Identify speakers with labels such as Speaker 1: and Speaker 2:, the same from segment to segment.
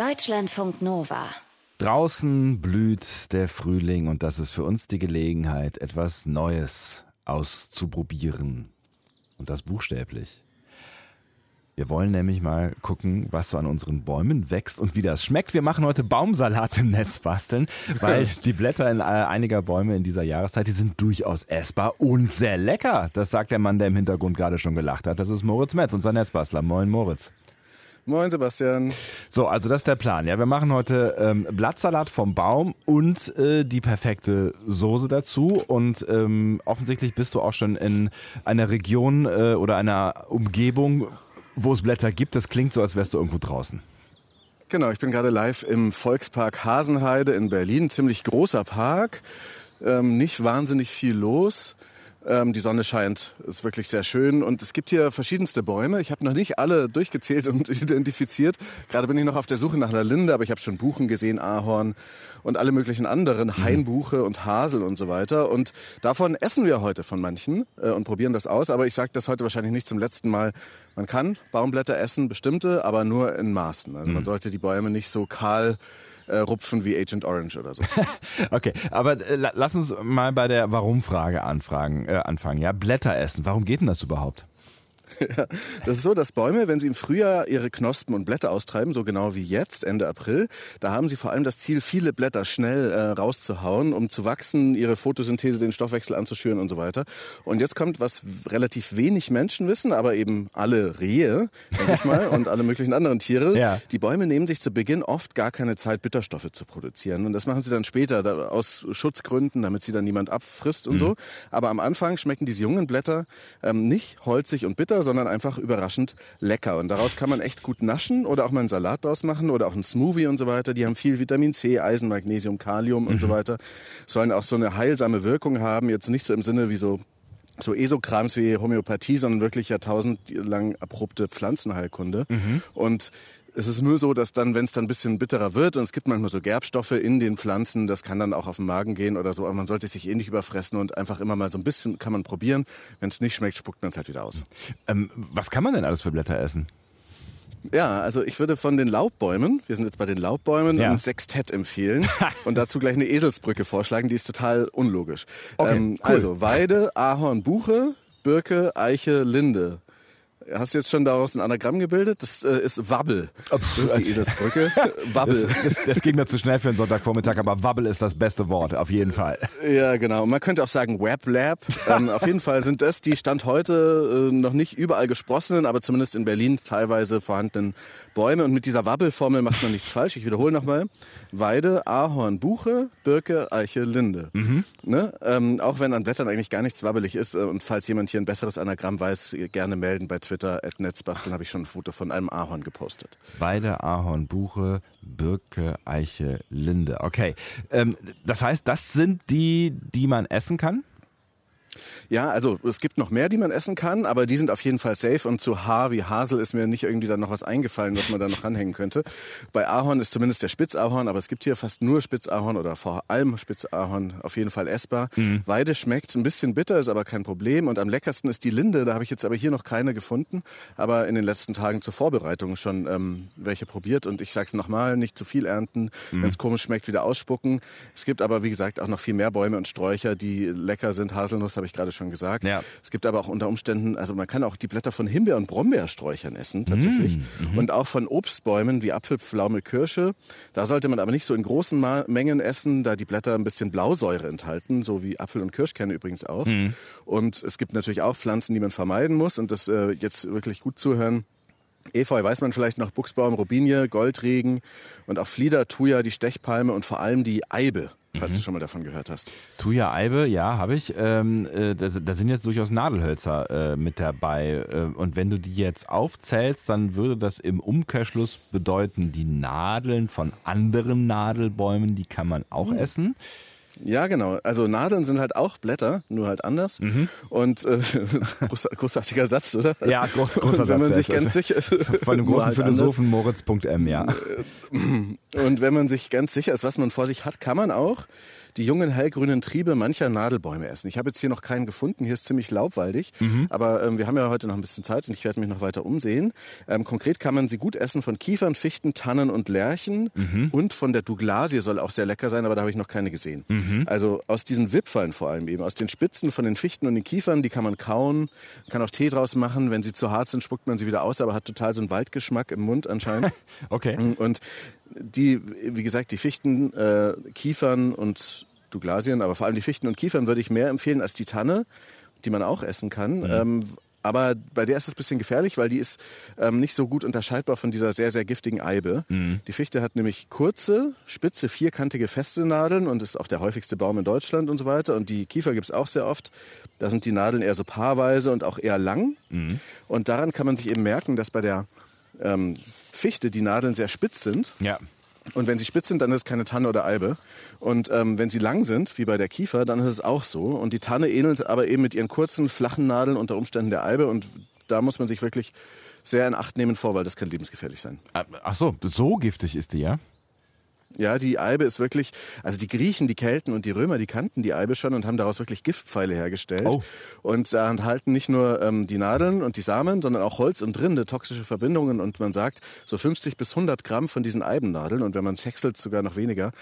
Speaker 1: Deutschlandfunk Nova.
Speaker 2: Draußen blüht der Frühling und das ist für uns die Gelegenheit, etwas Neues auszuprobieren. Und das buchstäblich. Wir wollen nämlich mal gucken, was so an unseren Bäumen wächst und wie das schmeckt. Wir machen heute Baumsalat im Netz basteln, weil die Blätter in äh, einiger Bäume in dieser Jahreszeit, die sind durchaus essbar und sehr lecker. Das sagt der Mann, der im Hintergrund gerade schon gelacht hat. Das ist Moritz Metz, unser Netzbastler. Moin Moritz.
Speaker 3: Moin Sebastian.
Speaker 2: So, also das ist der Plan. Ja, wir machen heute ähm, Blattsalat vom Baum und äh, die perfekte Soße dazu. Und ähm, offensichtlich bist du auch schon in einer Region äh, oder einer Umgebung, wo es Blätter gibt. Das klingt so, als wärst du irgendwo draußen.
Speaker 3: Genau, ich bin gerade live im Volkspark Hasenheide in Berlin. Ziemlich großer Park, ähm, nicht wahnsinnig viel los. Ähm, die Sonne scheint, ist wirklich sehr schön. Und es gibt hier verschiedenste Bäume. Ich habe noch nicht alle durchgezählt und identifiziert. Gerade bin ich noch auf der Suche nach einer Linde, aber ich habe schon Buchen gesehen, Ahorn und alle möglichen anderen, mhm. Hainbuche und Hasel und so weiter. Und davon essen wir heute von manchen äh, und probieren das aus. Aber ich sage das heute wahrscheinlich nicht zum letzten Mal. Man kann Baumblätter essen, bestimmte, aber nur in Maßen. Also man mhm. sollte die Bäume nicht so kahl äh, rupfen wie Agent Orange oder so.
Speaker 2: okay, aber äh, lass uns mal bei der Warum-Frage äh, anfangen. Ja, Blätter essen. Warum geht denn das überhaupt?
Speaker 3: Ja, das ist so, dass Bäume, wenn sie im Frühjahr ihre Knospen und Blätter austreiben, so genau wie jetzt, Ende April, da haben sie vor allem das Ziel, viele Blätter schnell äh, rauszuhauen, um zu wachsen, ihre Photosynthese, den Stoffwechsel anzuschüren und so weiter. Und jetzt kommt, was relativ wenig Menschen wissen, aber eben alle Rehe, denke ich mal, und alle möglichen anderen Tiere. Ja. Die Bäume nehmen sich zu Beginn oft gar keine Zeit, Bitterstoffe zu produzieren. Und das machen sie dann später da, aus Schutzgründen, damit sie dann niemand abfrisst und mhm. so. Aber am Anfang schmecken diese jungen Blätter ähm, nicht holzig und bitter, sondern einfach überraschend lecker. Und daraus kann man echt gut naschen oder auch mal einen Salat draus machen oder auch einen Smoothie und so weiter. Die haben viel Vitamin C, Eisen, Magnesium, Kalium und mhm. so weiter. Sollen auch so eine heilsame Wirkung haben. Jetzt nicht so im Sinne wie so so Esokrams wie Homöopathie, sondern wirklich jahrtausendlang abrupte Pflanzenheilkunde. Mhm. Und es ist nur so, dass dann, wenn es dann ein bisschen bitterer wird und es gibt manchmal so Gerbstoffe in den Pflanzen, das kann dann auch auf den Magen gehen oder so, aber man sollte sich eh nicht überfressen und einfach immer mal so ein bisschen kann man probieren. Wenn es nicht schmeckt, spuckt man es halt wieder aus.
Speaker 2: Ähm, was kann man denn alles für Blätter essen?
Speaker 3: Ja, also ich würde von den Laubbäumen, wir sind jetzt bei den Laubbäumen, ja. ein Sextett empfehlen und dazu gleich eine Eselsbrücke vorschlagen, die ist total unlogisch. Okay, ähm, cool. Also Weide, Ahorn, Buche, Birke, Eiche, Linde. Hast du jetzt schon daraus ein Anagramm gebildet? Das äh, ist Wabbel. Das ist die Edelsbrücke.
Speaker 2: Wabbel. Das, das, das, ging mir zu schnell für einen Sonntagvormittag, aber Wabbel ist das beste Wort, auf jeden Fall.
Speaker 3: Ja, genau. Man könnte auch sagen Weblab. Ähm, auf jeden Fall sind das die Stand heute äh, noch nicht überall gesprossenen, aber zumindest in Berlin teilweise vorhandenen Bäume. Und mit dieser Wabbelformel macht man nichts falsch. Ich wiederhole nochmal. Weide, Ahorn, Buche, Birke, Eiche, Linde. Mhm. Ne? Ähm, auch wenn an Blättern eigentlich gar nichts wabbelig ist. Äh, und falls jemand hier ein besseres Anagramm weiß, gerne melden bei Twitter Twitter, netzbasteln, habe ich schon ein Foto von einem Ahorn gepostet.
Speaker 2: Beide Ahorn, Buche, Birke, Eiche, Linde. Okay. Ähm, das heißt, das sind die, die man essen kann?
Speaker 3: Ja, also es gibt noch mehr, die man essen kann, aber die sind auf jeden Fall safe. Und zu Haar wie Hasel ist mir nicht irgendwie dann noch was eingefallen, was man da noch anhängen könnte. Bei Ahorn ist zumindest der Spitzahorn, aber es gibt hier fast nur Spitzahorn oder vor allem Spitzahorn auf jeden Fall essbar. Mhm. Weide schmeckt ein bisschen bitter, ist aber kein Problem. Und am leckersten ist die Linde. Da habe ich jetzt aber hier noch keine gefunden, aber in den letzten Tagen zur Vorbereitung schon ähm, welche probiert. Und ich sage es nochmal, nicht zu viel ernten. Mhm. Wenn es komisch schmeckt, wieder ausspucken. Es gibt aber, wie gesagt, auch noch viel mehr Bäume und Sträucher, die lecker sind. Haselnuss habe ich gerade schon gesagt. Ja. Es gibt aber auch unter Umständen, also man kann auch die Blätter von Himbeer- und Brombeersträuchern essen, tatsächlich. Mm, mhm. Und auch von Obstbäumen wie Apfel, Pflaume, Kirsche. Da sollte man aber nicht so in großen Mengen essen, da die Blätter ein bisschen Blausäure enthalten, so wie Apfel- und Kirschkerne übrigens auch. Mhm. Und es gibt natürlich auch Pflanzen, die man vermeiden muss. Und das äh, jetzt wirklich gut zuhören. Efeu weiß man vielleicht noch, Buchsbaum, Robinie, Goldregen und auch Flieder, Thuja, die Stechpalme und vor allem die Eibe falls mhm. du schon mal davon gehört hast.
Speaker 2: Thuja Eibe, ja, habe ich. Ähm, äh, da, da, sind jetzt durchaus Nadelhölzer äh, mit dabei. Äh, und wenn du die jetzt aufzählst, dann würde das im Umkehrschluss bedeuten, die Nadeln von anderen Nadelbäumen, die kann man auch mhm. essen.
Speaker 3: Ja, genau. Also Nadeln sind halt auch Blätter, nur halt anders. Mhm. Und äh, großartiger Satz, oder?
Speaker 2: Ja, groß, großer Satz. Wenn man sich ganz sicher,
Speaker 3: von dem großen
Speaker 2: halt Philosophen Moritz.m, ja.
Speaker 3: Und wenn man sich ganz sicher ist, was man vor sich hat, kann man auch die jungen hellgrünen Triebe mancher Nadelbäume essen. Ich habe jetzt hier noch keinen gefunden. Hier ist ziemlich laubwaldig. Mhm. Aber ähm, wir haben ja heute noch ein bisschen Zeit und ich werde mich noch weiter umsehen. Ähm, konkret kann man sie gut essen von Kiefern, Fichten, Tannen und Lärchen. Mhm. Und von der Douglasie soll auch sehr lecker sein, aber da habe ich noch keine gesehen. Mhm. Also aus diesen Wipfeln vor allem eben, aus den Spitzen von den Fichten und den Kiefern, die kann man kauen, kann auch Tee draus machen. Wenn sie zu hart sind, spuckt man sie wieder aus, aber hat total so einen Waldgeschmack im Mund anscheinend.
Speaker 2: okay.
Speaker 3: Und die, wie gesagt, die Fichten, äh, Kiefern und Douglasien, aber vor allem die Fichten und Kiefern würde ich mehr empfehlen als die Tanne, die man auch essen kann. Mhm. Ähm, aber bei der ist es ein bisschen gefährlich, weil die ist ähm, nicht so gut unterscheidbar von dieser sehr, sehr giftigen Eibe. Mhm. Die Fichte hat nämlich kurze, spitze, vierkantige, feste Nadeln und ist auch der häufigste Baum in Deutschland und so weiter. Und die Kiefer gibt es auch sehr oft. Da sind die Nadeln eher so paarweise und auch eher lang. Mhm. Und daran kann man sich eben merken, dass bei der ähm, Fichte die Nadeln sehr spitz sind.
Speaker 2: Ja.
Speaker 3: Und wenn sie spitz sind, dann ist es keine Tanne oder Eibe. Und ähm, wenn sie lang sind, wie bei der Kiefer, dann ist es auch so. Und die Tanne ähnelt aber eben mit ihren kurzen, flachen Nadeln unter Umständen der Eibe. Und da muss man sich wirklich sehr in Acht nehmen vor, weil das kann lebensgefährlich sein.
Speaker 2: Ach so, so giftig ist die, ja?
Speaker 3: Ja, die Eibe ist wirklich, also die Griechen, die Kelten und die Römer, die kannten die Eibe schon und haben daraus wirklich Giftpfeile hergestellt. Oh. Und da enthalten nicht nur ähm, die Nadeln und die Samen, sondern auch Holz und Rinde, toxische Verbindungen. Und man sagt, so 50 bis 100 Gramm von diesen Eibennadeln und wenn man es häckselt, sogar noch weniger,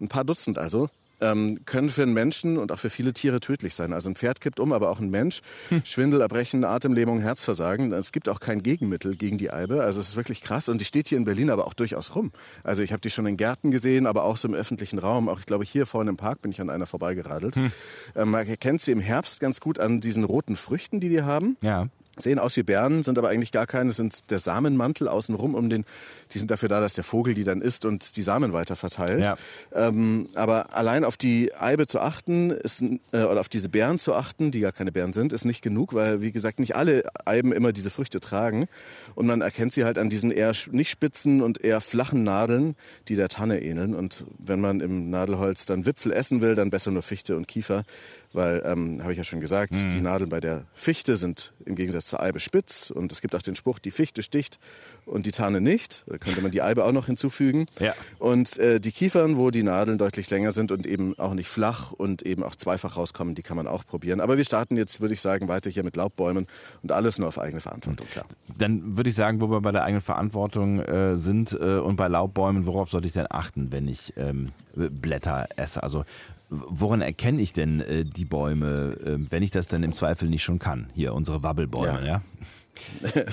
Speaker 3: ein paar Dutzend also, ähm, können für einen Menschen und auch für viele Tiere tödlich sein. Also ein Pferd kippt um, aber auch ein Mensch. Hm. Schwindel, Erbrechen, Atemlähmung, Herzversagen. Es gibt auch kein Gegenmittel gegen die Eibe. Also es ist wirklich krass und die steht hier in Berlin aber auch durchaus rum. Also ich habe die schon in Gärten gesehen, aber auch so im öffentlichen Raum. Auch ich glaube hier vorne im Park bin ich an einer vorbeigeradelt. Hm. Ähm, man erkennt sie im Herbst ganz gut an diesen roten Früchten, die die haben.
Speaker 2: Ja
Speaker 3: sehen aus wie Bären, sind aber eigentlich gar keine. Das sind der Samenmantel außenrum um den. Die sind dafür da, dass der Vogel die dann isst und die Samen weiter verteilt. Ja. Ähm, aber allein auf die Eibe zu achten, ist, äh, oder auf diese Bären zu achten, die gar keine Bären sind, ist nicht genug, weil wie gesagt nicht alle Eiben immer diese Früchte tragen. Und man erkennt sie halt an diesen eher nicht spitzen und eher flachen Nadeln, die der Tanne ähneln. Und wenn man im Nadelholz dann Wipfel essen will, dann besser nur Fichte und Kiefer, weil, ähm, habe ich ja schon gesagt, mhm. die Nadeln bei der Fichte sind im Gegensatz zur Eibe spitz und es gibt auch den Spruch, die Fichte sticht und die Tanne nicht. Da könnte man die Eibe auch noch hinzufügen.
Speaker 2: Ja.
Speaker 3: Und äh, die Kiefern, wo die Nadeln deutlich länger sind und eben auch nicht flach und eben auch zweifach rauskommen, die kann man auch probieren. Aber wir starten jetzt, würde ich sagen, weiter hier mit Laubbäumen und alles nur auf eigene Verantwortung, klar.
Speaker 2: Dann würde ich sagen, wo wir bei der eigenen Verantwortung äh, sind äh, und bei Laubbäumen, worauf sollte ich denn achten, wenn ich ähm, Blätter esse? Also woran erkenne ich denn äh, die Bäume, äh, wenn ich das dann im Zweifel nicht schon kann? Hier, unsere Wabbelbäume, ja? ja?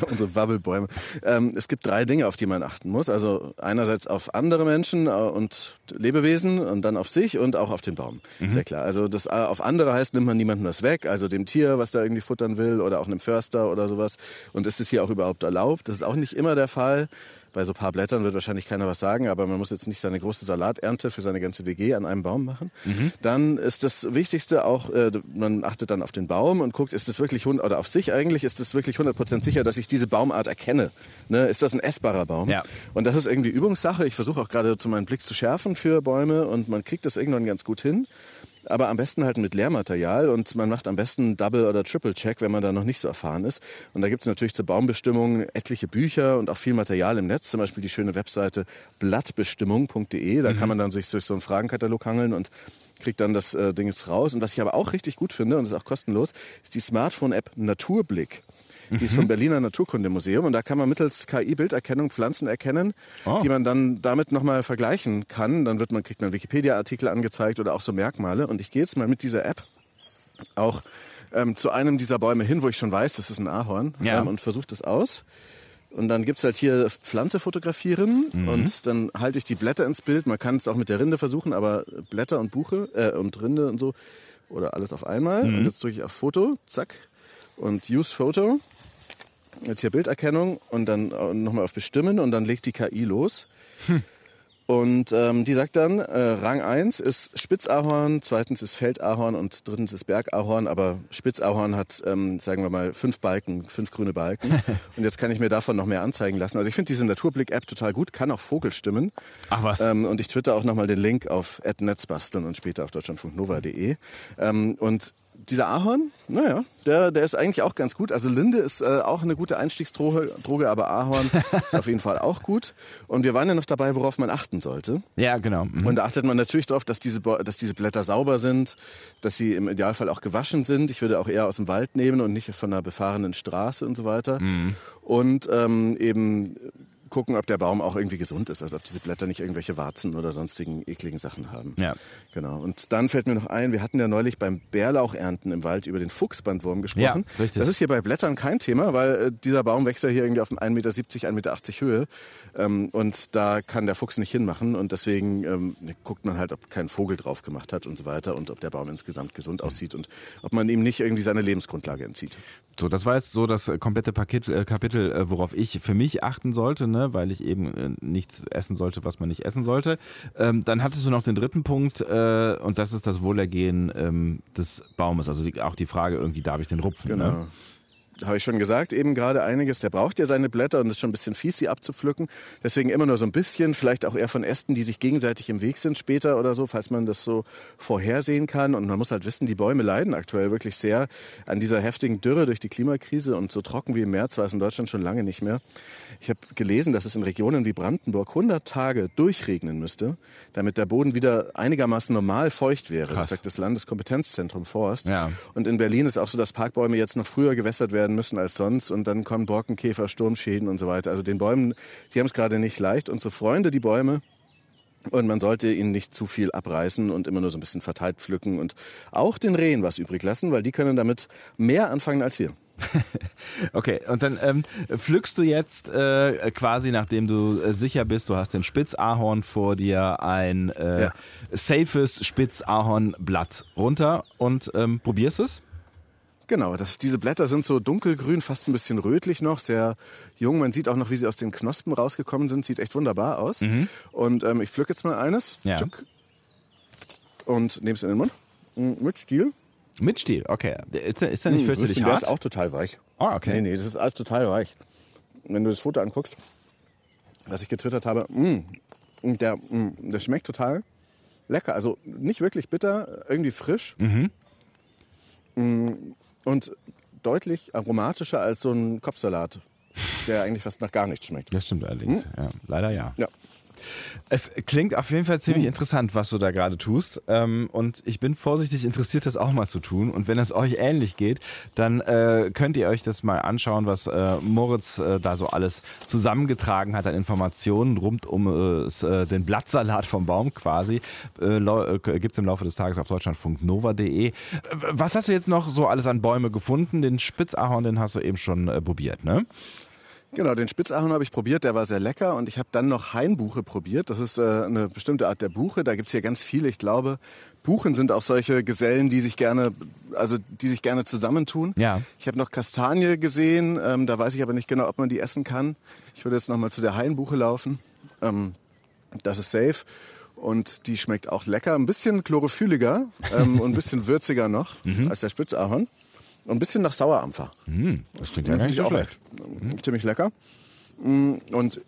Speaker 3: unsere Wabbelbäume. Ähm, es gibt drei Dinge, auf die man achten muss. Also einerseits auf andere Menschen äh, und Lebewesen und dann auf sich und auch auf den Baum. Mhm. Sehr klar. Also das äh, auf andere heißt, nimmt man niemandem das weg, also dem Tier, was da irgendwie futtern will oder auch einem Förster oder sowas. Und ist es hier auch überhaupt erlaubt? Das ist auch nicht immer der Fall. Bei so ein paar Blättern wird wahrscheinlich keiner was sagen, aber man muss jetzt nicht seine große Salaternte für seine ganze WG an einem Baum machen. Mhm. Dann ist das Wichtigste auch, äh, man achtet dann auf den Baum und guckt, ist es wirklich, oder auf sich eigentlich, ist es wirklich 100% sicher, dass ich diese Baumart erkenne. Ne? Ist das ein essbarer Baum?
Speaker 2: Ja.
Speaker 3: Und das ist irgendwie Übungssache. Ich versuche auch gerade zu meinen Blick zu schärfen für Bäume und man kriegt das irgendwann ganz gut hin aber am besten halt mit Lehrmaterial und man macht am besten Double- oder Triple-Check, wenn man da noch nicht so erfahren ist. Und da gibt es natürlich zur Baumbestimmung etliche Bücher und auch viel Material im Netz, zum Beispiel die schöne Webseite blattbestimmung.de. Da mhm. kann man dann sich durch so einen Fragenkatalog hangeln und kriegt dann das äh, Ding jetzt raus. Und was ich aber auch richtig gut finde, und das ist auch kostenlos, ist die Smartphone-App Naturblick. Die ist vom mhm. Berliner Naturkundemuseum und da kann man mittels KI-Bilderkennung Pflanzen erkennen, oh. die man dann damit nochmal vergleichen kann. Dann wird man, kriegt man Wikipedia-Artikel angezeigt oder auch so Merkmale. Und ich gehe jetzt mal mit dieser App auch ähm, zu einem dieser Bäume hin, wo ich schon weiß, das ist ein Ahorn
Speaker 2: ja.
Speaker 3: ähm, und versuche das aus. Und dann gibt es halt hier Pflanze fotografieren mhm. und dann halte ich die Blätter ins Bild. Man kann es auch mit der Rinde versuchen, aber Blätter und Buche äh, und Rinde und so oder alles auf einmal. Mhm. Und jetzt drücke ich auf Foto, zack, und Use Photo. Jetzt hier Bilderkennung und dann äh, nochmal auf Bestimmen und dann legt die KI los. Hm. Und ähm, die sagt dann, äh, Rang 1 ist Spitzahorn, zweitens ist Feldahorn und drittens ist Bergahorn. Aber Spitzahorn hat, ähm, sagen wir mal, fünf Balken, fünf grüne Balken. und jetzt kann ich mir davon noch mehr anzeigen lassen. Also ich finde diese Naturblick-App total gut, kann auch Vogelstimmen.
Speaker 2: Ach was.
Speaker 3: Ähm, und ich twitter auch nochmal den Link auf netzbasteln und später auf deutschlandfunknova.de. Ähm, und dieser Ahorn, naja, der, der ist eigentlich auch ganz gut. Also Linde ist äh, auch eine gute Einstiegsdroge, Droge, aber Ahorn ist auf jeden Fall auch gut. Und wir waren ja noch dabei, worauf man achten sollte.
Speaker 2: Ja, genau. Mhm.
Speaker 3: Und da achtet man natürlich darauf, dass diese, dass diese Blätter sauber sind, dass sie im Idealfall auch gewaschen sind. Ich würde auch eher aus dem Wald nehmen und nicht von einer befahrenen Straße und so weiter.
Speaker 2: Mhm.
Speaker 3: Und ähm, eben gucken, ob der Baum auch irgendwie gesund ist, also ob diese Blätter nicht irgendwelche Warzen oder sonstigen ekligen Sachen haben.
Speaker 2: Ja.
Speaker 3: Genau. Und dann fällt mir noch ein, wir hatten ja neulich beim Bärlauchernten im Wald über den Fuchsbandwurm gesprochen.
Speaker 2: Ja, richtig.
Speaker 3: Das ist hier bei Blättern kein Thema, weil äh, dieser Baum wächst ja hier irgendwie auf 1,70 Meter, 1,80 Meter Höhe. Ähm, und da kann der Fuchs nicht hinmachen. Und deswegen ähm, guckt man halt, ob kein Vogel drauf gemacht hat und so weiter und ob der Baum insgesamt gesund aussieht und ob man ihm nicht irgendwie seine Lebensgrundlage entzieht.
Speaker 2: So, das war jetzt so das komplette Paket, äh, Kapitel, äh, worauf ich für mich achten sollte, ne, weil ich eben äh, nichts essen sollte, was man nicht essen sollte. Ähm, dann hattest du noch den dritten Punkt äh, und das ist das Wohlergehen ähm, des Baumes. Also die, auch die Frage, irgendwie darf ich den rupfen?
Speaker 3: Genau.
Speaker 2: Ne?
Speaker 3: Habe ich schon gesagt, eben gerade einiges, der braucht ja seine Blätter und ist schon ein bisschen fies, sie abzupflücken. Deswegen immer nur so ein bisschen, vielleicht auch eher von Ästen, die sich gegenseitig im Weg sind später oder so, falls man das so vorhersehen kann. Und man muss halt wissen, die Bäume leiden aktuell wirklich sehr an dieser heftigen Dürre durch die Klimakrise und so trocken wie im März war es in Deutschland schon lange nicht mehr. Ich habe gelesen, dass es in Regionen wie Brandenburg 100 Tage durchregnen müsste, damit der Boden wieder einigermaßen normal feucht wäre.
Speaker 2: Krass.
Speaker 3: Das sagt das Landeskompetenzzentrum Forst.
Speaker 2: Ja.
Speaker 3: Und in Berlin ist auch so, dass Parkbäume jetzt noch früher gewässert werden müssen als sonst und dann kommen Borkenkäfer, Sturmschäden und so weiter. Also den Bäumen, die haben es gerade nicht leicht und so Freunde die Bäume. Und man sollte ihnen nicht zu viel abreißen und immer nur so ein bisschen verteilt pflücken und auch den Rehen was übrig lassen, weil die können damit mehr anfangen als wir.
Speaker 2: Okay, und dann ähm, pflückst du jetzt äh, quasi, nachdem du äh, sicher bist, du hast den Spitzahorn vor dir, ein äh,
Speaker 3: Ja.
Speaker 2: safes Spitzahornblatt runter und ähm, probierst es?
Speaker 3: Genau, das, diese Blätter sind so dunkelgrün, fast ein bisschen rötlich noch, sehr jung. Man sieht auch noch, wie sie aus den Knospen rausgekommen sind. Sieht echt wunderbar aus. Und ähm, ich pflück jetzt mal eines.
Speaker 2: Ja.
Speaker 3: Tschuck. Und nehme es in den Mund. Mm, Mit Stiel.
Speaker 2: Mit Stiel, okay. Ist, der- ist der nicht
Speaker 3: Mm,
Speaker 2: fürchterlich
Speaker 3: der
Speaker 2: hart?
Speaker 3: ist auch total weich.
Speaker 2: Ah, okay.
Speaker 3: Nee, nee, das ist alles total weich. Wenn du das Foto anguckst, was ich getwittert habe, mm, und der, mm, der schmeckt total lecker. Also nicht wirklich bitter, irgendwie frisch.
Speaker 2: Mhm.
Speaker 3: Mm, Und deutlich aromatischer als so ein Kopfsalat, der eigentlich fast nach gar nichts schmeckt.
Speaker 2: Das stimmt allerdings. Ja, leider ja.
Speaker 3: Ja.
Speaker 2: Es klingt auf jeden Fall ziemlich interessant, was du da gerade tust. Ähm, und ich bin vorsichtig interessiert, das auch mal zu tun. Und wenn es euch ähnlich geht, dann äh, könnt ihr euch das mal anschauen, was äh, Moritz äh, da so alles zusammengetragen hat an Informationen rund um den Blattsalat vom Baum quasi. Äh, Gibt es im Laufe des Tages auf deutschlandfunknova.de. Was hast du jetzt noch so alles an Bäume gefunden? Den Spitzahorn, den hast du eben schon probiert, ne?
Speaker 3: Genau, den Spitzahorn habe ich probiert, der war sehr lecker. Und ich habe dann noch Hainbuche probiert. Das ist äh, eine bestimmte Art der Buche. Da gibt's hier ganz viele. Ich glaube, Buchen sind auch solche Gesellen, die sich gerne, also die sich gerne zusammentun.
Speaker 2: Ja.
Speaker 3: Ich habe noch Kastanie gesehen. Ähm, da weiß ich aber nicht genau, ob man die essen kann. Ich würde jetzt noch mal zu der Hainbuche laufen. Ähm, das ist safe. Und die schmeckt auch lecker. Ein bisschen chlorophylliger ähm, und ein bisschen würziger noch als der Spitzahorn. Und ein bisschen nach Sauerampfer.
Speaker 2: Das klingt ja gar nicht so schlecht.
Speaker 3: echt, Ziemlich lecker. Und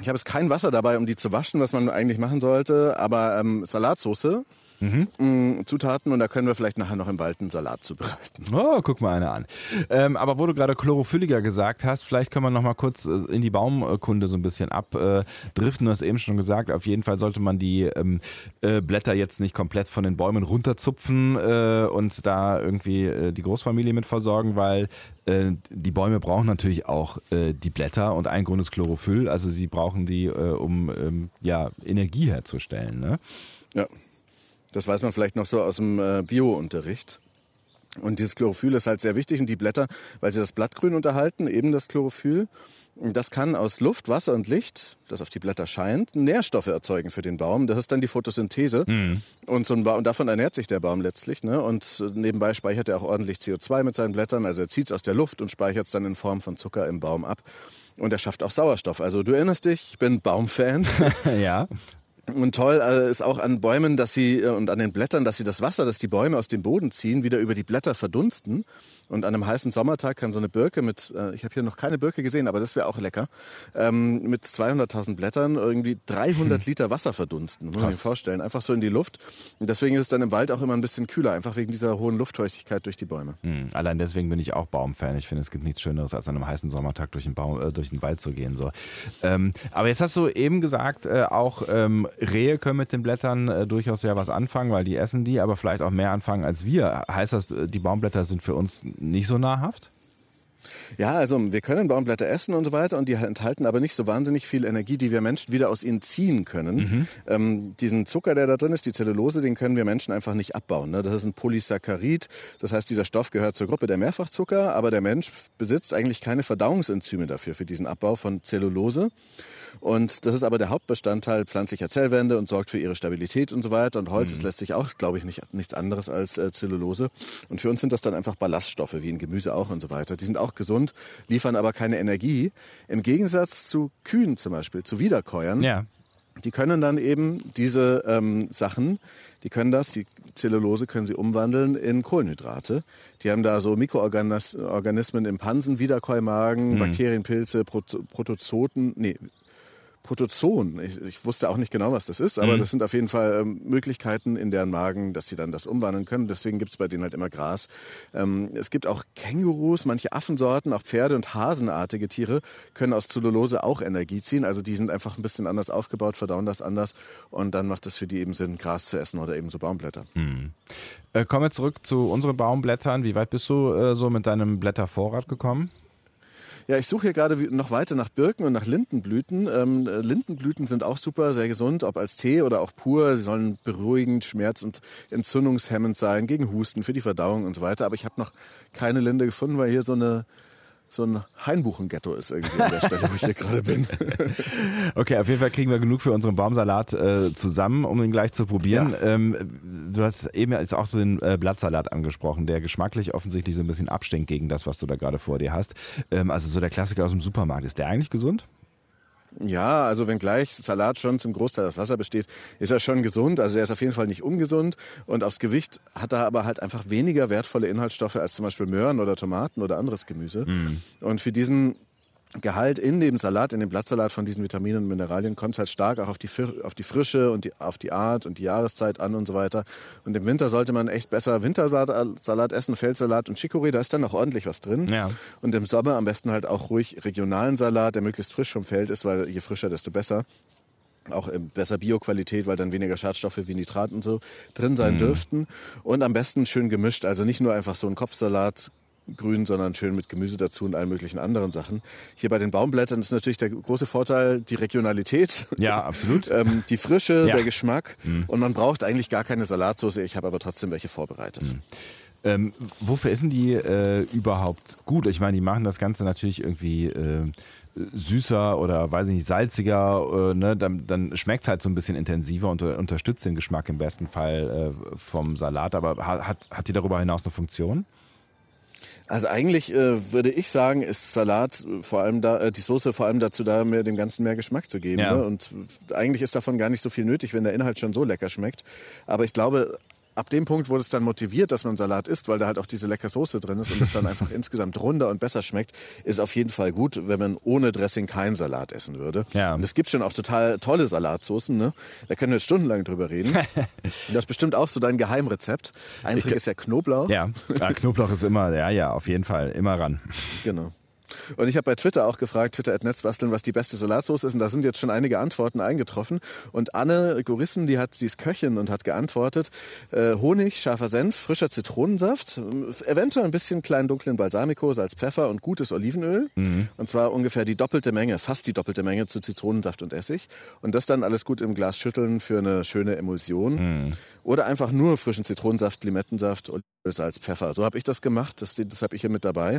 Speaker 3: ich habe jetzt kein Wasser dabei, um die zu waschen, was man eigentlich machen sollte, aber ähm, Salatsauce, mm, Zutaten und da können wir vielleicht nachher noch im Wald einen Salat zubereiten.
Speaker 2: Oh, guck mal einer an. Ähm, aber wo du gerade chlorophylliger gesagt hast, vielleicht können wir noch mal kurz äh, in die Baumkunde so ein bisschen abdriften. Du hast eben schon gesagt, auf jeden Fall sollte man die ähm, äh, Blätter jetzt nicht komplett von den Bäumen runterzupfen äh, und da irgendwie äh, die Großfamilie mit versorgen, weil äh, die Bäume brauchen natürlich auch äh, die Blätter und ein Grund ist Chlorophyll, also sie brauchen die, äh, um ähm, ja, Energie herzustellen. Ne?
Speaker 3: Ja, das weiß man vielleicht noch so aus dem äh, Bio-Unterricht. Und dieses Chlorophyll ist halt sehr wichtig und die Blätter, weil sie das Blattgrün unterhalten, eben das Chlorophyll. Das kann aus Luft, Wasser und Licht, das auf die Blätter scheint, Nährstoffe erzeugen für den Baum. Das ist dann die Photosynthese. Und, so ein ba und davon ernährt sich der Baum letztlich. Ne? Und nebenbei speichert er auch ordentlich CO2 mit seinen Blättern. Also er zieht es aus der Luft und speichert es dann in Form von Zucker im Baum ab. Und er schafft auch Sauerstoff. Also du erinnerst dich, ich bin Baumfan.
Speaker 2: ja.
Speaker 3: Und toll äh, ist auch an Bäumen, dass sie äh, und an den Blättern, dass sie das Wasser, das die Bäume aus dem Boden ziehen, wieder über die Blätter verdunsten. Und an einem heißen Sommertag kann so eine Birke mit, äh, ich habe hier noch keine Birke gesehen, aber das wäre auch lecker, ähm, mit 200.000 Blättern irgendwie 300 hm. Liter Wasser verdunsten. Muss man sich vorstellen. Einfach so in die Luft. Und deswegen ist es dann im Wald auch immer ein bisschen kühler, einfach wegen dieser hohen Luftfeuchtigkeit durch die Bäume.
Speaker 2: Hm. Allein deswegen bin ich auch Baumfan. Ich finde, es gibt nichts Schöneres, als an einem heißen Sommertag durch den, Baum, äh, durch den Wald zu gehen. So. Ähm, aber jetzt hast du eben gesagt, auch ähm, Rehe können mit den Blättern äh, durchaus ja was anfangen, weil die essen die, aber vielleicht auch mehr anfangen als wir. Heißt das, äh, die Baumblätter sind für uns nicht so nahrhaft?
Speaker 3: Ja, also wir können Baumblätter essen und so weiter und die enthalten aber nicht so wahnsinnig viel Energie, die wir Menschen wieder aus ihnen ziehen können. Mhm. Ähm, diesen Zucker, der da drin ist, die Zellulose, den können wir Menschen einfach nicht abbauen. Ne? Das ist ein Polysaccharid, das heißt, dieser Stoff gehört zur Gruppe der Mehrfachzucker, aber der Mensch besitzt eigentlich keine Verdauungsenzyme dafür, für diesen Abbau von Zellulose. Und das ist aber der Hauptbestandteil pflanzlicher Zellwände und sorgt für ihre Stabilität und so weiter. Und Holz mhm. ist letztlich auch, glaube ich, nicht, nichts anderes als äh, Zellulose. Und für uns sind das dann einfach Ballaststoffe, wie in Gemüse auch und so weiter. Die sind auch gesund, liefern aber keine Energie. Im Gegensatz zu Kühen zum Beispiel, zu Wiederkäuern. Ja. Die können dann eben diese ähm, Sachen, die können das, die Zellulose können sie umwandeln in Kohlenhydrate. Die haben da so Mikroorganismen im Pansen, Wiederkäumagen, mhm. Bakterienpilze, Protozoten, nee, Protozoen. Ich, ich, wusste auch nicht genau, was das ist, aber mhm. das sind auf jeden Fall ähm, Möglichkeiten in deren Magen, dass sie dann das umwandeln können. Deswegen gibt es bei denen halt immer Gras. Ähm, es gibt auch Kängurus, manche Affensorten, auch Pferde und Hasenartige Tiere können aus Zellulose auch Energie ziehen. Also die sind einfach ein bisschen anders aufgebaut, verdauen das anders und dann macht es für die eben Sinn, Gras zu essen oder eben so Baumblätter. Mhm.
Speaker 2: Äh, kommen wir zurück zu unseren Baumblättern. Wie weit bist du äh, so mit deinem Blättervorrat gekommen?
Speaker 3: Ja, ich suche hier gerade noch weiter nach Birken und nach Lindenblüten. Ähm, Lindenblüten sind auch super, sehr gesund, ob als Tee oder auch pur. Sie sollen beruhigend, schmerz- und entzündungshemmend sein, gegen Husten, für die Verdauung und so weiter. Aber ich habe noch keine Linde gefunden, weil hier so eine so ein Hainbuchen-Ghetto ist irgendwie an der Stelle, wo ich hier gerade bin.
Speaker 2: okay, auf jeden Fall kriegen wir genug für unseren Baumsalat äh, zusammen, um ihn gleich zu probieren. Ja. Ähm, du hast eben jetzt auch so den äh, Blattsalat angesprochen, der geschmacklich offensichtlich so ein bisschen abstinkt gegen das, was du da gerade vor dir hast. Ähm, also so der Klassiker aus dem Supermarkt. Ist der eigentlich gesund?
Speaker 3: Ja, also wenn gleich Salat schon zum Großteil aus Wasser besteht, ist er schon gesund. Also er ist auf jeden Fall nicht ungesund. Und aufs Gewicht hat er aber halt einfach weniger wertvolle Inhaltsstoffe als zum Beispiel Möhren oder Tomaten oder anderes Gemüse. Mm. Und für diesen Gehalt in dem Salat, in dem Blattsalat von diesen Vitaminen und Mineralien kommt es halt stark auch auf die, auf die Frische und die, auf die Art und die Jahreszeit an und so weiter. Und im Winter sollte man echt besser Wintersalat essen, Feldsalat und Chicorée, da ist dann noch ordentlich was drin. Ja. Und im Sommer am besten halt auch ruhig regionalen Salat, der möglichst frisch vom Feld ist, weil je frischer, desto besser auch besser Bioqualität, weil dann weniger Schadstoffe wie Nitrat und so drin sein mhm. dürften. Und am besten schön gemischt, also nicht nur einfach so ein Kopfsalat grün, sondern schön mit Gemüse dazu und allen möglichen anderen Sachen. Hier bei den Baumblättern ist natürlich der große Vorteil die Regionalität.
Speaker 2: Ja, absolut.
Speaker 3: ähm, die Frische, ja. der Geschmack. Mhm. Und man braucht eigentlich gar keine Salatsauce. Ich habe aber trotzdem welche vorbereitet. Mhm.
Speaker 2: Ähm, wofür essen die äh, überhaupt gut? Ich meine, die machen das Ganze natürlich irgendwie äh, süßer oder weiß ich nicht, salziger, äh, ne? dann, dann schmeckt es halt so ein bisschen intensiver und unterstützt den Geschmack im besten Fall äh, vom Salat. Aber hat, hat die darüber hinaus eine Funktion?
Speaker 3: Also eigentlich äh, würde ich sagen, ist Salat äh, vor allem da, äh, die Soße vor allem dazu da, mir dem Ganzen mehr Geschmack zu geben. Ja. Ne? Und eigentlich ist davon gar nicht so viel nötig, wenn der Inhalt schon so lecker schmeckt. Aber ich glaube, ab dem Punkt wurde es dann motiviert, dass man Salat isst, weil da halt auch diese leckere Soße drin ist und es dann einfach insgesamt runder und besser schmeckt, ist auf jeden Fall gut, wenn man ohne Dressing keinen Salat essen würde. Ja. Und es gibt schon auch total tolle Salatsoßen, ne? Da können wir jetzt stundenlang drüber reden. das ist bestimmt auch so dein Geheimrezept. Ein Trick ist ja Knoblauch.
Speaker 2: Ja. ja, Knoblauch ist immer, ja, ja, auf jeden Fall, immer ran.
Speaker 3: Genau. Und ich habe bei Twitter auch gefragt, Twitter.netzbasteln, was die beste Salatsauce ist. Und da sind jetzt schon einige Antworten eingetroffen. Und Anne Gorissen, die hat, die ist Köchin und hat geantwortet, äh, Honig, scharfer Senf, frischer Zitronensaft, eventuell ein bisschen kleinen dunklen Balsamico, Salz, Pfeffer und gutes Olivenöl. Mhm. Und zwar ungefähr die doppelte Menge, fast die doppelte Menge zu Zitronensaft und Essig. Und das dann alles gut im Glas schütteln für eine schöne Emulsion. Mhm. Oder einfach nur frischen Zitronensaft, Limettensaft, Salz, Pfeffer. So habe ich das gemacht. Das, das habe ich hier mit dabei.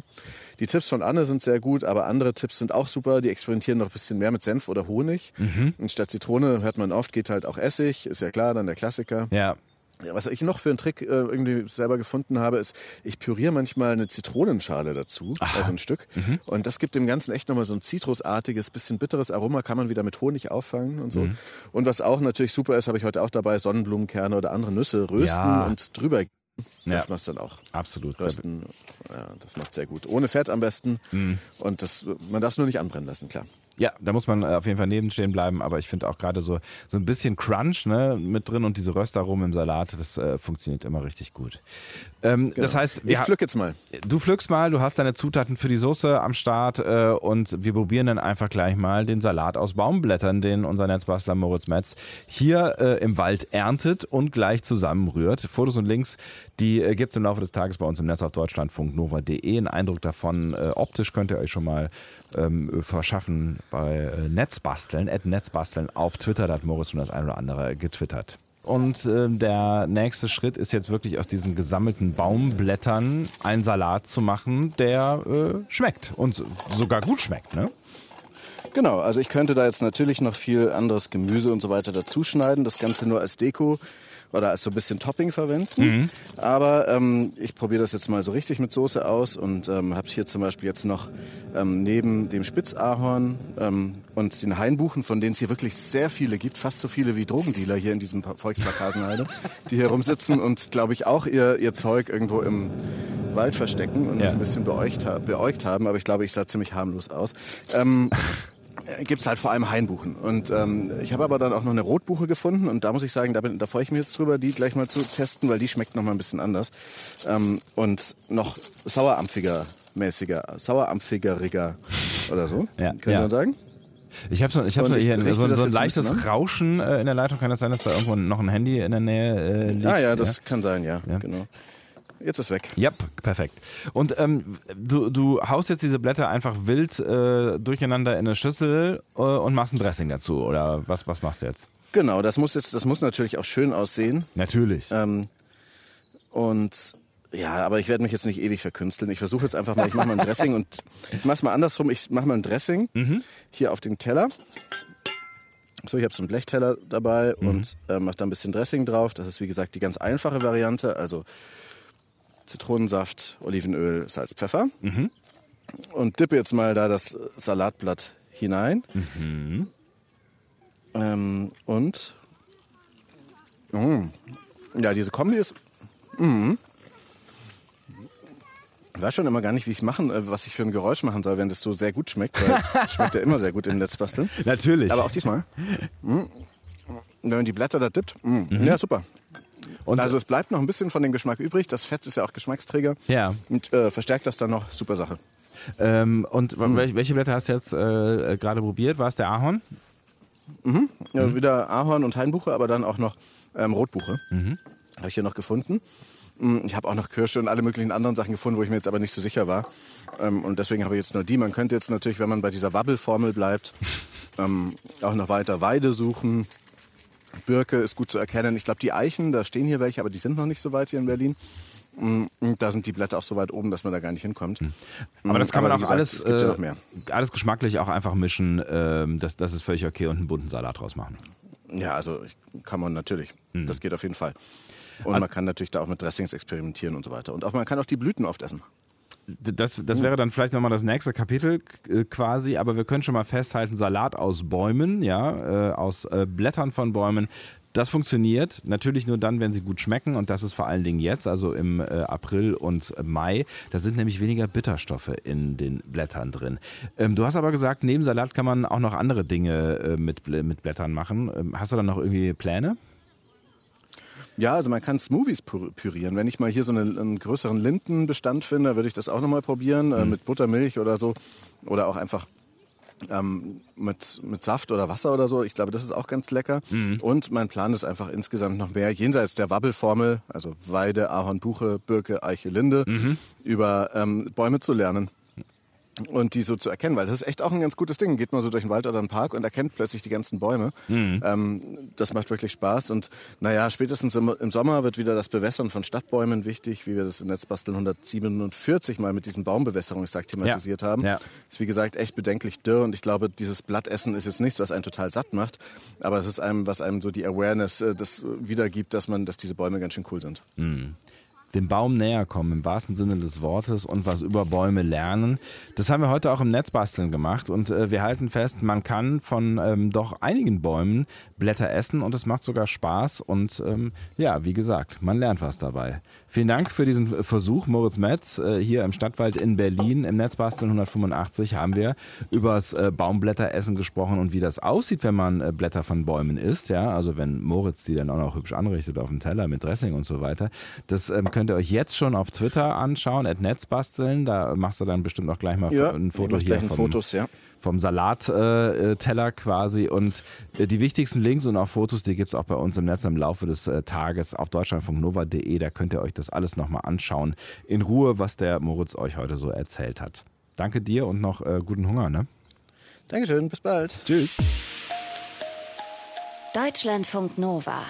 Speaker 3: Die Tipps von Anne sind sehr gut, aber andere Tipps sind auch super. Die experimentieren noch ein bisschen mehr mit Senf oder Honig. Mhm. Und statt Zitrone hört man oft, geht halt auch Essig. Ist ja klar, dann der Klassiker.
Speaker 2: Ja.
Speaker 3: Ja, was ich noch für einen Trick äh, irgendwie selber gefunden habe, ist, ich püriere manchmal eine Zitronenschale dazu, Aha. also ein Stück. Mhm. Und das gibt dem Ganzen echt nochmal so ein zitrusartiges, bisschen bitteres Aroma, kann man wieder mit Honig auffangen und so. Mhm. Und was auch natürlich super ist, habe ich heute auch dabei, Sonnenblumenkerne oder andere Nüsse rösten ja. und drüber das ja. macht dann auch.
Speaker 2: Absolut.
Speaker 3: Rösten, ja, das macht sehr gut. Ohne Fett am besten. Mhm. Und das, man darf es nur nicht anbrennen lassen, klar.
Speaker 2: Ja, da muss man äh, auf jeden Fall nebenstehen bleiben, aber ich finde auch gerade so, so ein bisschen Crunch ne, mit drin und diese Röstaromen im Salat, das äh, funktioniert immer richtig gut. Ähm, genau. Das heißt,
Speaker 3: ich pflück jetzt mal.
Speaker 2: Du pflückst mal, du hast deine Zutaten für die Soße am Start äh, und wir probieren dann einfach gleich mal den Salat aus Baumblättern, den unser Netzbastler Moritz Metz hier äh, im Wald erntet und gleich zusammenrührt. Fotos und Links, die äh, gibt es im Laufe des Tages bei uns im Netz auf deutschlandfunknova.de. Ein Eindruck davon, äh, optisch könnt ihr euch schon mal ähm, verschaffen bei äh, Netzbasteln, at Netzbasteln auf Twitter, da hat Moritz schon das ein oder andere getwittert. Und äh, der nächste Schritt ist jetzt wirklich aus diesen gesammelten Baumblättern einen Salat zu machen, der äh, schmeckt und sogar gut schmeckt, ne?
Speaker 3: Genau, also ich könnte da jetzt natürlich noch viel anderes Gemüse und so weiter dazuschneiden, das Ganze nur als Deko oder als so ein bisschen Topping verwenden. Mhm. Aber ähm, ich probiere das jetzt mal so richtig mit Soße aus und ähm, habe hier zum Beispiel jetzt noch ähm, neben dem Spitzahorn ähm, und den Hainbuchen, von denen es hier wirklich sehr viele gibt, fast so viele wie Drogendealer hier in diesem Volkspark Hasenheide, die hier rumsitzen und glaube ich auch ihr, ihr Zeug irgendwo im Wald verstecken und ja. ein bisschen beäugt, beäugt haben, aber ich glaube, ich sah ziemlich harmlos aus. Äh, gibt es halt vor allem Hainbuchen. Und ähm, ich habe aber dann auch noch eine Rotbuche gefunden und da muss ich sagen, da, bin, da freue ich mich jetzt drüber, die gleich mal zu testen, weil die schmeckt noch mal ein bisschen anders. Ähm, und noch sauerampfiger mäßiger, sauerampfigeriger oder so, ja, könnte ja. man sagen.
Speaker 2: Ich habe so, ich hab so, hier so, so ein leichtes ein Rauschen äh, in der Leitung. Kann das sein, dass da irgendwo noch ein Handy in der Nähe äh, liegt?
Speaker 3: Ah ja, das ja? kann sein, ja, ja. genau. Jetzt ist weg.
Speaker 2: Ja, perfekt. Und ähm, du, du haust jetzt diese Blätter einfach wild äh, durcheinander in eine Schüssel äh, und machst ein Dressing dazu. Oder was, was machst du jetzt?
Speaker 3: Genau, das muss jetzt, das muss natürlich auch schön aussehen.
Speaker 2: Natürlich.
Speaker 3: Ähm, und ja, aber ich werde mich jetzt nicht ewig verkünsteln. Ich versuche jetzt einfach mal, ich mache mal ein Dressing und ich mache es mal andersrum. Ich mache mal ein Dressing mhm. hier auf den Teller. So, ich habe so einen Blechteller dabei mhm. und äh, mache da ein bisschen Dressing drauf. Das ist wie gesagt die ganz einfache Variante. Also Zitronensaft, Olivenöl, Salz, Pfeffer. Mhm. Und dippe jetzt mal da das Salatblatt hinein. Mhm. Ähm, und mh. Mm, ja, diese Kombi ist. Mh. Ich weiß schon immer gar nicht, wie ich machen, äh, was ich für ein Geräusch machen soll, wenn das so sehr gut schmeckt. Weil es schmeckt ja immer sehr gut im Netzbasteln.
Speaker 2: Natürlich.
Speaker 3: Aber auch diesmal. Mh. Wenn man die Blätter da dippt. Mhm. Ja, super. Und also es bleibt noch ein bisschen von dem Geschmack übrig. Das Fett ist ja auch Geschmacksträger.
Speaker 2: Ja.
Speaker 3: Und äh, verstärkt das dann noch. Super Sache.
Speaker 2: Ähm, und mhm. welche Blätter hast du jetzt äh, gerade probiert? War es der Ahorn?
Speaker 3: Mhm. Ja, mhm. Wieder Ahorn und Hainbuche, aber dann auch noch ähm, Rotbuche. Mhm. Habe ich hier noch gefunden. Mm, ich habe auch noch Kirsche und alle möglichen anderen Sachen gefunden, wo ich mir jetzt aber nicht so sicher war. Ähm, und deswegen habe ich jetzt nur die. Man könnte jetzt natürlich, wenn man bei dieser Wabbelformel bleibt, ähm, auch noch weiter Weide suchen. Birke ist gut zu erkennen. Ich glaube, die Eichen, da stehen hier welche, aber die sind noch nicht so weit hier in Berlin. Mm, da sind die Blätter auch so weit oben, dass man da gar nicht hinkommt. Hm.
Speaker 2: Aber das kann man auch gesagt, alles, äh, ja alles geschmacklich auch einfach mischen. Ähm, das, das ist völlig okay und einen bunten Salat draus machen.
Speaker 3: Ja, also kann man natürlich. Mhm. Das geht auf jeden Fall. Und also, man kann natürlich da auch mit Dressings experimentieren und so weiter. Und auch man kann auch die Blüten oft essen.
Speaker 2: Das, das wäre dann vielleicht nochmal das nächste Kapitel äh, quasi, aber wir können schon mal festhalten, Salat aus Bäumen, ja, äh, aus äh, Blättern von Bäumen, das funktioniert natürlich nur dann, wenn sie gut schmecken und das ist vor allen Dingen jetzt, also im April und Mai. Da sind nämlich weniger Bitterstoffe in den Blättern drin. Ähm, du hast aber gesagt, neben Salat kann man auch noch andere Dinge mit, mit Blättern machen. Ähm, hast du dann noch irgendwie Pläne?
Speaker 3: Ja, also man kann Smoothies pürieren. Wenn ich mal hier so einen, einen größeren Lindenbestand finde, würde ich das auch nochmal probieren, äh, mhm. mit Buttermilch oder so. Oder auch einfach ähm, mit, mit Saft oder Wasser oder so. Ich glaube, das ist auch ganz lecker. Mhm. Und mein Plan ist einfach insgesamt noch mehr jenseits der Wabbelformel, also Weide, Ahorn, Buche, Birke, Eiche, Linde, mhm. über ähm, Bäume zu lernen. Und die so zu erkennen, weil das ist echt auch ein ganz gutes Ding. Geht man so durch den Wald oder einen Park und erkennt plötzlich die ganzen Bäume. Mhm. Ähm, das macht wirklich Spaß. Und naja, spätestens im, im, Sommer wird wieder das Bewässern von Stadtbäumen wichtig, wie wir das in Netzbasteln 147 mal mit diesem Baumbewässerungstag thematisiert ja. haben. Ja. Ist wie gesagt echt bedenklich dürr und ich glaube, dieses Blattessen ist jetzt nichts, was einen total satt macht, aber es ist einem, was einem so die Awareness äh, das wiedergibt, dass man, dass diese Bäume ganz schön cool sind.
Speaker 2: Mhm dem Baum näher kommen, im wahrsten Sinne des Wortes und was über Bäume lernen. Das haben wir heute auch im Netzbasteln gemacht und äh, wir halten fest, man kann von ähm, doch einigen Bäumen Blätter essen und es macht sogar Spaß und ähm, ja, wie gesagt, man lernt was dabei. Vielen Dank für diesen Versuch, Moritz Metz. Äh, hier im Stadtwald in Berlin im Netzbasteln 185 haben wir über das äh, Baumblätteressen gesprochen und wie das aussieht, wenn man äh, Blätter von Bäumen isst. Ja, also wenn Moritz die dann auch noch hübsch anrichtet auf dem Teller mit Dressing und so weiter. Das ähm, könnt ihr euch jetzt schon auf Twitter anschauen, at Netzbasteln. Da machst du dann bestimmt auch gleich mal ja, ein Foto hier vom,
Speaker 3: Fotos, ja.
Speaker 2: vom Salatteller äh, quasi. Und äh, die wichtigsten Links und auch Fotos, die gibt es auch bei uns im Netz im Laufe des äh, Tages auf deutschlandfunknova.de. Da könnt ihr euch das alles nochmal anschauen. In Ruhe, was der Moritz euch heute so erzählt hat. Danke dir und noch guten Hunger. Ne?
Speaker 3: Dankeschön, bis bald.
Speaker 2: Tschüss.
Speaker 1: Deutschlandfunk Nova